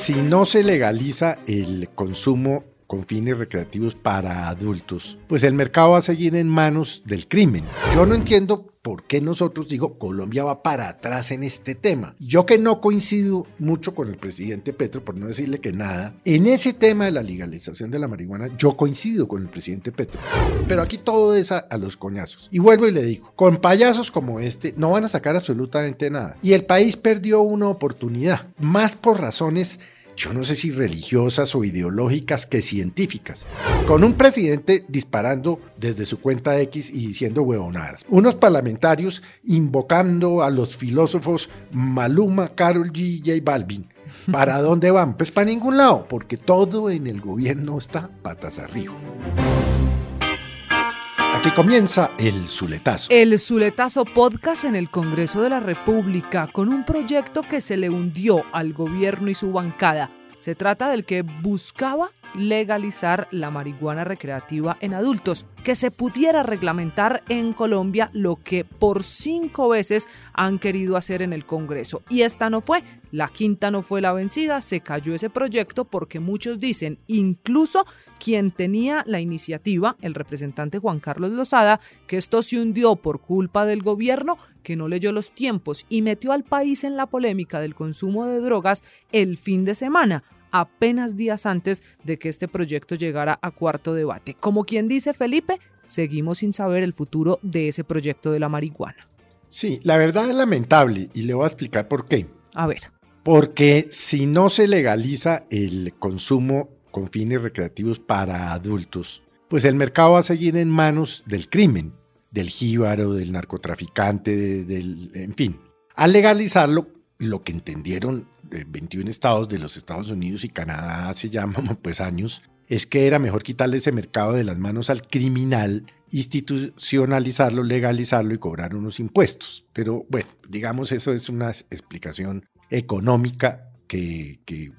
Si no se legaliza el consumo con fines recreativos para adultos, pues el mercado va a seguir en manos del crimen. Yo no entiendo por qué nosotros, digo, Colombia va para atrás en este tema. Yo que no coincido mucho con el presidente Petro, por no decirle que nada, en ese tema de la legalización de la marihuana, yo coincido con el presidente Petro. Pero aquí todo es a, a los coñazos. Y vuelvo y le digo, con payasos como este no van a sacar absolutamente nada. Y el país perdió una oportunidad, más por razones yo no sé si religiosas o ideológicas que científicas, con un presidente disparando desde su cuenta X y diciendo huevonadas, unos parlamentarios invocando a los filósofos Maluma, Carol G, J Balvin. ¿Para dónde van? Pues para ningún lado, porque todo en el gobierno está patas arriba. Aquí comienza el Zuletazo. El Zuletazo Podcast en el Congreso de la República con un proyecto que se le hundió al gobierno y su bancada. Se trata del que buscaba legalizar la marihuana recreativa en adultos, que se pudiera reglamentar en Colombia lo que por cinco veces han querido hacer en el Congreso. Y esta no fue, la quinta no fue la vencida, se cayó ese proyecto porque muchos dicen, incluso quien tenía la iniciativa, el representante Juan Carlos Lozada, que esto se hundió por culpa del gobierno que no leyó los tiempos y metió al país en la polémica del consumo de drogas el fin de semana apenas días antes de que este proyecto llegara a cuarto debate. Como quien dice Felipe, seguimos sin saber el futuro de ese proyecto de la marihuana. Sí, la verdad es lamentable y le voy a explicar por qué. A ver. Porque si no se legaliza el consumo con fines recreativos para adultos, pues el mercado va a seguir en manos del crimen, del jíbaro, del narcotraficante, del, en fin. Al legalizarlo, lo que entendieron 21 estados de los Estados Unidos y Canadá hace ya pues años, es que era mejor quitarle ese mercado de las manos al criminal, institucionalizarlo, legalizarlo y cobrar unos impuestos. Pero bueno, digamos eso es una explicación económica que, que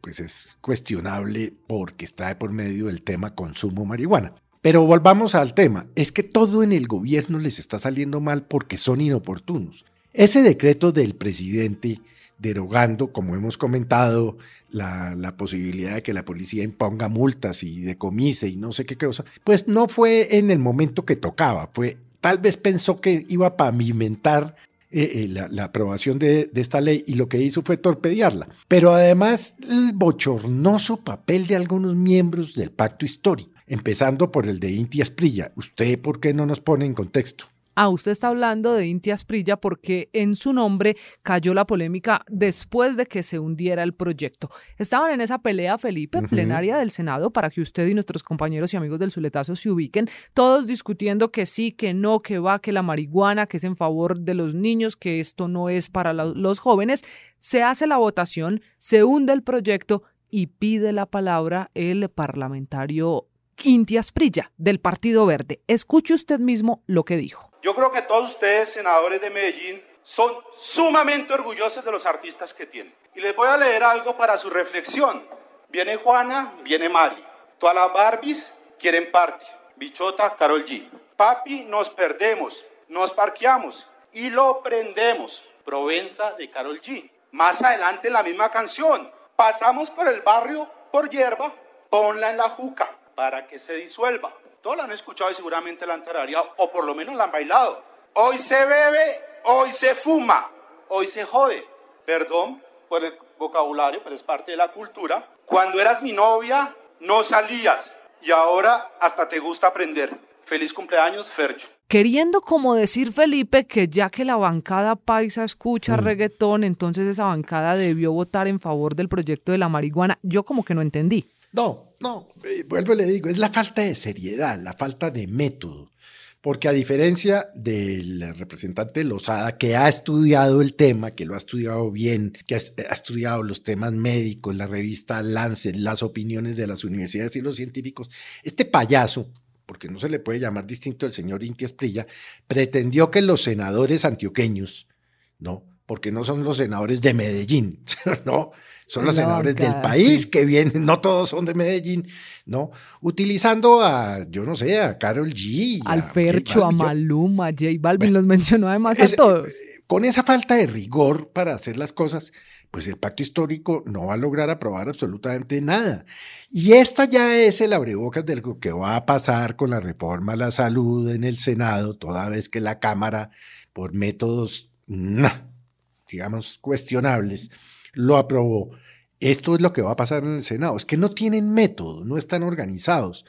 pues es cuestionable porque está por medio del tema consumo marihuana. Pero volvamos al tema, es que todo en el gobierno les está saliendo mal porque son inoportunos. Ese decreto del presidente derogando, como hemos comentado, la, la, posibilidad de que la policía imponga multas y decomise y no sé qué cosa, pues no fue en el momento que tocaba, fue tal vez pensó que iba a pavimentar eh, eh, la, aprobación de, de, esta ley y lo que hizo fue torpedearla. Pero además el bochornoso papel de algunos miembros del pacto histórico, empezando por el de Inti Asprilla. ¿Usted por qué no nos pone en contexto? Ah, usted está hablando de Inti Asprilla porque en su nombre cayó la polémica después de que se hundiera el proyecto. Estaban en esa pelea, Felipe, uh -huh. plenaria del Senado, para que usted y nuestros compañeros y amigos del Zuletazo se ubiquen, todos discutiendo que sí, que no, que va, que la marihuana, que es en favor de los niños, que esto no es para los jóvenes. Se hace la votación, se hunde el proyecto y pide la palabra el parlamentario Inti Asprilla, del Partido Verde. Escuche usted mismo lo que dijo. Yo creo que todos ustedes, senadores de Medellín, son sumamente orgullosos de los artistas que tienen. Y les voy a leer algo para su reflexión. Viene Juana, viene Mari. Todas las Barbies quieren party. Bichota, Carol G. Papi, nos perdemos, nos parqueamos y lo prendemos. Provenza de Carol G. Más adelante la misma canción. Pasamos por el barrio por hierba, ponla en la juca para que se disuelva. Todos la han escuchado y seguramente la han tarareado, o por lo menos la han bailado. Hoy se bebe, hoy se fuma, hoy se jode. Perdón por el vocabulario, pero es parte de la cultura. Cuando eras mi novia, no salías y ahora hasta te gusta aprender. Feliz cumpleaños, Fercho. Queriendo como decir Felipe que ya que la bancada paisa escucha mm. reggaetón, entonces esa bancada debió votar en favor del proyecto de la marihuana. Yo como que no entendí. No, no, vuelvo y le digo, es la falta de seriedad, la falta de método. porque a diferencia del representante Lozada, que ha estudiado el tema, que lo ha estudiado bien, que ha, estudiado los temas médicos, la revista Lancet, las opiniones de las universidades y los científicos, este payaso, porque no se le puede llamar distinto al señor Inti Esprilla, pretendió que los senadores antioqueños, ¿no? Porque no son los senadores de Medellín, ¿no? Son los senadores del país que vienen, no todos son de Medellín, ¿no? Utilizando a, yo no sé, a Carol G. Al Fercho, a Maluma, a J Balvin, los mencionó además a todos. Con esa falta de rigor para hacer las cosas, pues el pacto histórico no va a lograr aprobar absolutamente nada. Y esta ya es el abrebocas de lo que va a pasar con la reforma a la salud en el Senado, toda vez que la Cámara, por métodos, digamos, cuestionables, lo aprobó. Esto es lo que va a pasar en el Senado. Es que no tienen método, no están organizados.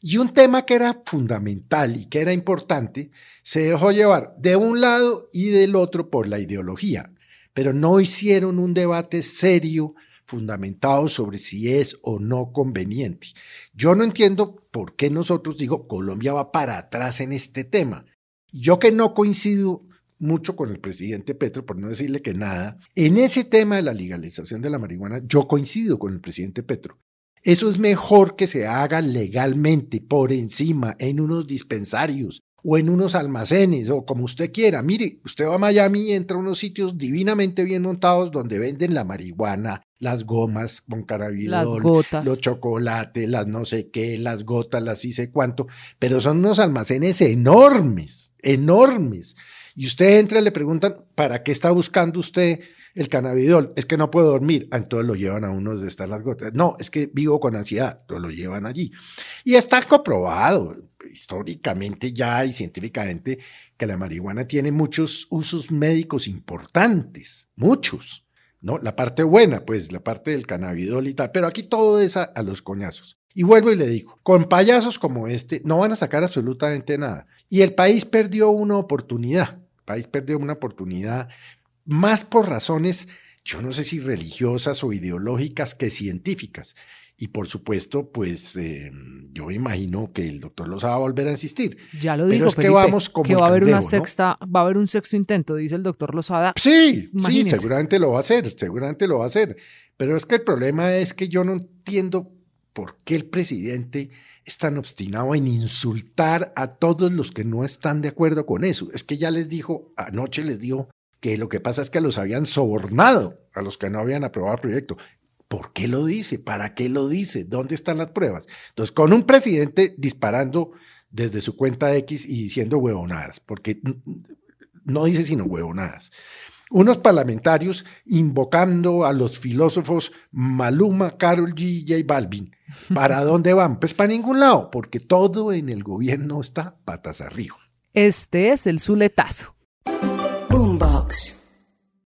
Y un tema que era fundamental y que era importante, se dejó llevar de un lado y del otro por la ideología, pero no hicieron un debate serio, fundamentado sobre si es o no conveniente. Yo no entiendo por qué nosotros, digo, Colombia va para atrás en este tema. Yo que no coincido mucho con el presidente Petro, por no decirle que nada. En ese tema de la legalización de la marihuana, yo coincido con el presidente Petro. Eso es mejor que se haga legalmente, por encima, en unos dispensarios o en unos almacenes o como usted quiera. Mire, usted va a Miami y entra a unos sitios divinamente bien montados donde venden la marihuana, las gomas con carabidol, los chocolates, las no sé qué, las gotas, las sé cuánto, pero son unos almacenes enormes, enormes y usted entra y le preguntan, ¿para qué está buscando usted el cannabidol? Es que no puedo dormir. Ah, entonces lo llevan a uno de estas las gotas. No, es que vivo con ansiedad. Entonces lo llevan allí. Y está comprobado históricamente ya y científicamente que la marihuana tiene muchos usos médicos importantes, muchos. ¿no? La parte buena, pues la parte del cannabidol y tal, pero aquí todo es a, a los coñazos. Y vuelvo y le digo, con payasos como este no van a sacar absolutamente nada. Y el país perdió una oportunidad, el país perdió una oportunidad más por razones, yo no sé si religiosas o ideológicas que científicas. Y por supuesto, pues eh, yo imagino que el doctor los va a volver a insistir. Ya lo dijo, que vamos como que va a haber una sexta, va a haber un sexto intento, dice el doctor Lozada. Sí, sí, seguramente lo va a hacer, seguramente lo va a hacer. Pero es que el problema es que yo no entiendo por qué el presidente es tan obstinado en insultar a todos los que no están de acuerdo con eso. Es que ya les dijo, anoche les dijo que lo que pasa es que los habían sobornado a los que no habían aprobado el proyecto. ¿Por qué lo dice? ¿Para qué lo dice? ¿Dónde están las pruebas? Entonces, con un presidente disparando desde su cuenta X y diciendo huevonadas, porque no dice sino huevonadas unos parlamentarios invocando a los filósofos Maluma, Carol G y J Balvin. ¿Para dónde van? Pues para ningún lado, porque todo en el gobierno está patas arriba. Este es el Zuletazo. Boombox.